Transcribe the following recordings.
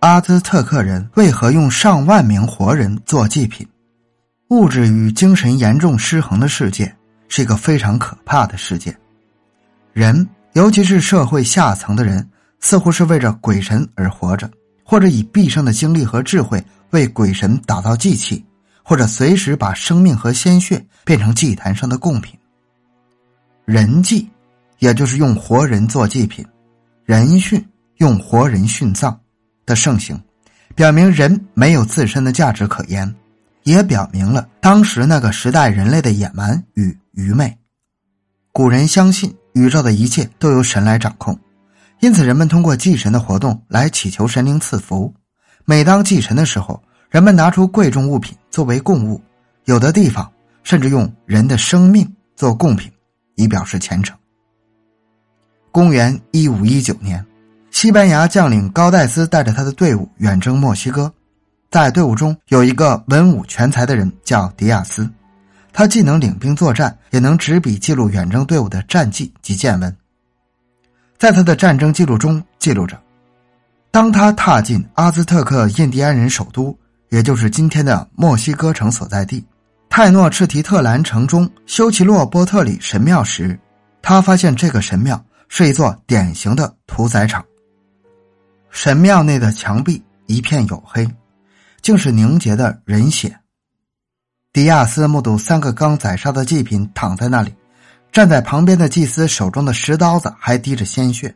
阿兹特克人为何用上万名活人做祭品？物质与精神严重失衡的世界是一个非常可怕的世界。人，尤其是社会下层的人，似乎是为着鬼神而活着，或者以毕生的精力和智慧为鬼神打造祭器，或者随时把生命和鲜血变成祭坛上的贡品。人祭，也就是用活人做祭品；人殉，用活人殉葬。的盛行，表明人没有自身的价值可言，也表明了当时那个时代人类的野蛮与愚昧。古人相信宇宙的一切都由神来掌控，因此人们通过祭神的活动来祈求神灵赐福。每当祭神的时候，人们拿出贵重物品作为贡物，有的地方甚至用人的生命做贡品，以表示虔诚。公元一五一九年。西班牙将领高戴斯带着他的队伍远征墨西哥，在队伍中有一个文武全才的人，叫迪亚斯。他既能领兵作战，也能执笔记录远征队伍的战绩及见闻。在他的战争记录中记录着：当他踏进阿兹特克印第安人首都，也就是今天的墨西哥城所在地泰诺赤提特兰城中修奇洛波特里神庙时，他发现这个神庙是一座典型的屠宰场。神庙内的墙壁一片黝黑，竟是凝结的人血。迪亚斯目睹三个刚宰杀的祭品躺在那里，站在旁边的祭司手中的石刀子还滴着鲜血。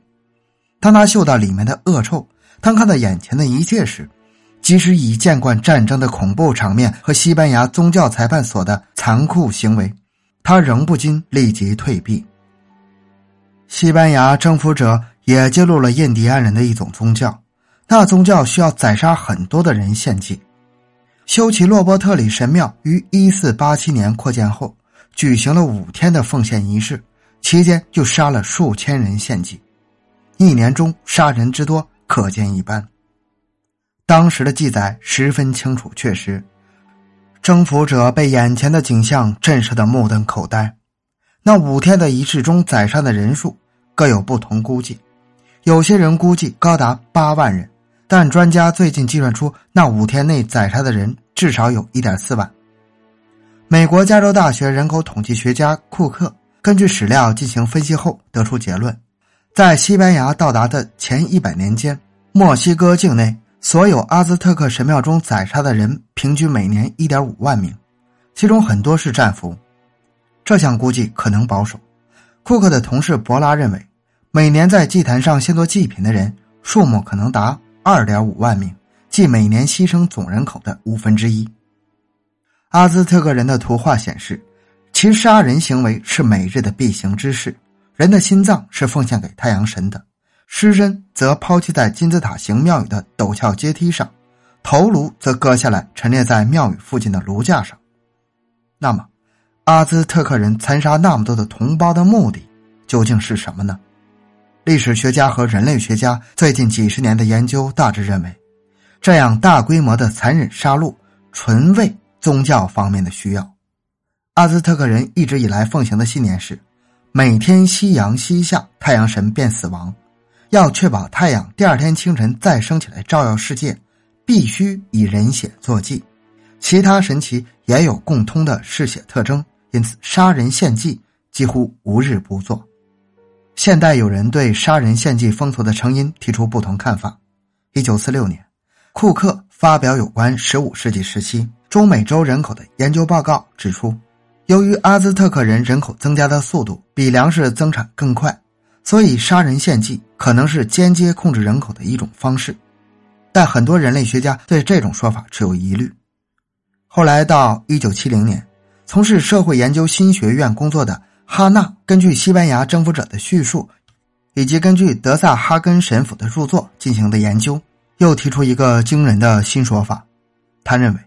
当他嗅到里面的恶臭，当看到眼前的一切时，即使已见惯战争的恐怖场面和西班牙宗教裁判所的残酷行为，他仍不禁立即退避。西班牙征服者。也揭露了印第安人的一种宗教，那宗教需要宰杀很多的人献祭。修齐洛波特里神庙于一四八七年扩建后，举行了五天的奉献仪式，期间就杀了数千人献祭，一年中杀人之多可见一斑。当时的记载十分清楚确实，征服者被眼前的景象震慑的目瞪口呆。那五天的仪式中宰杀的人数各有不同估计。有些人估计高达八万人，但专家最近计算出，那五天内宰杀的人至少有一点四万。美国加州大学人口统计学家库克根据史料进行分析后得出结论：在西班牙到达的前一百年间，墨西哥境内所有阿兹特克神庙中宰杀的人平均每年一点五万名，其中很多是战俘。这项估计可能保守。库克的同事博拉认为。每年在祭坛上献作祭品的人数目可能达二点五万名，即每年牺牲总人口的五分之一。阿兹特克人的图画显示，其杀人行为是每日的必行之事。人的心脏是奉献给太阳神的，尸身则抛弃在金字塔形庙宇的陡峭阶梯上，头颅则割下来陈列在庙宇附近的炉架上。那么，阿兹特克人残杀那么多的同胞的目的究竟是什么呢？历史学家和人类学家最近几十年的研究大致认为，这样大规模的残忍杀戮纯为宗教方面的需要。阿兹特克人一直以来奉行的信念是：每天夕阳西下，太阳神便死亡。要确保太阳第二天清晨再升起来照耀世界，必须以人血作祭。其他神奇也有共通的嗜血特征，因此杀人献祭几乎无日不作。现代有人对杀人献祭风俗的成因提出不同看法。一九四六年，库克发表有关十五世纪时期中美洲人口的研究报告，指出，由于阿兹特克人人口增加的速度比粮食增产更快，所以杀人献祭可能是间接控制人口的一种方式。但很多人类学家对这种说法持有疑虑。后来到一九七零年，从事社会研究新学院工作的。哈纳根据西班牙征服者的叙述，以及根据德萨哈根神父的著作进行的研究，又提出一个惊人的新说法。他认为，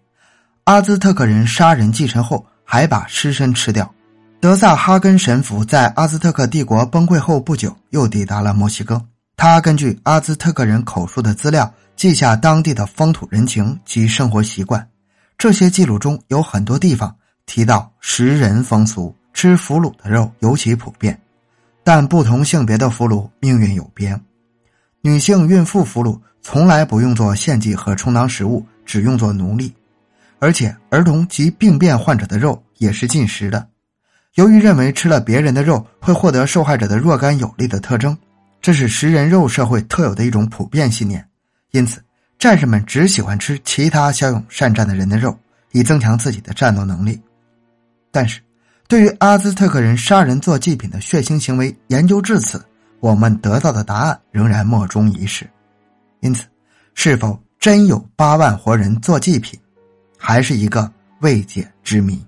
阿兹特克人杀人祭神后还把尸身吃掉。德萨哈根神父在阿兹特克帝国崩溃后不久又抵达了墨西哥，他根据阿兹特克人口述的资料，记下当地的风土人情及生活习惯。这些记录中有很多地方提到食人风俗。吃俘虏的肉尤其普遍，但不同性别的俘虏命运有别。女性孕妇俘虏从来不用作献祭和充当食物，只用作奴隶。而且，儿童及病变患者的肉也是禁食的。由于认为吃了别人的肉会获得受害者的若干有利的特征，这是食人肉社会特有的一种普遍信念。因此，战士们只喜欢吃其他骁勇善战的人的肉，以增强自己的战斗能力。但是，对于阿兹特克人杀人做祭品的血腥行为研究至此，我们得到的答案仍然莫衷一是。因此，是否真有八万活人做祭品，还是一个未解之谜。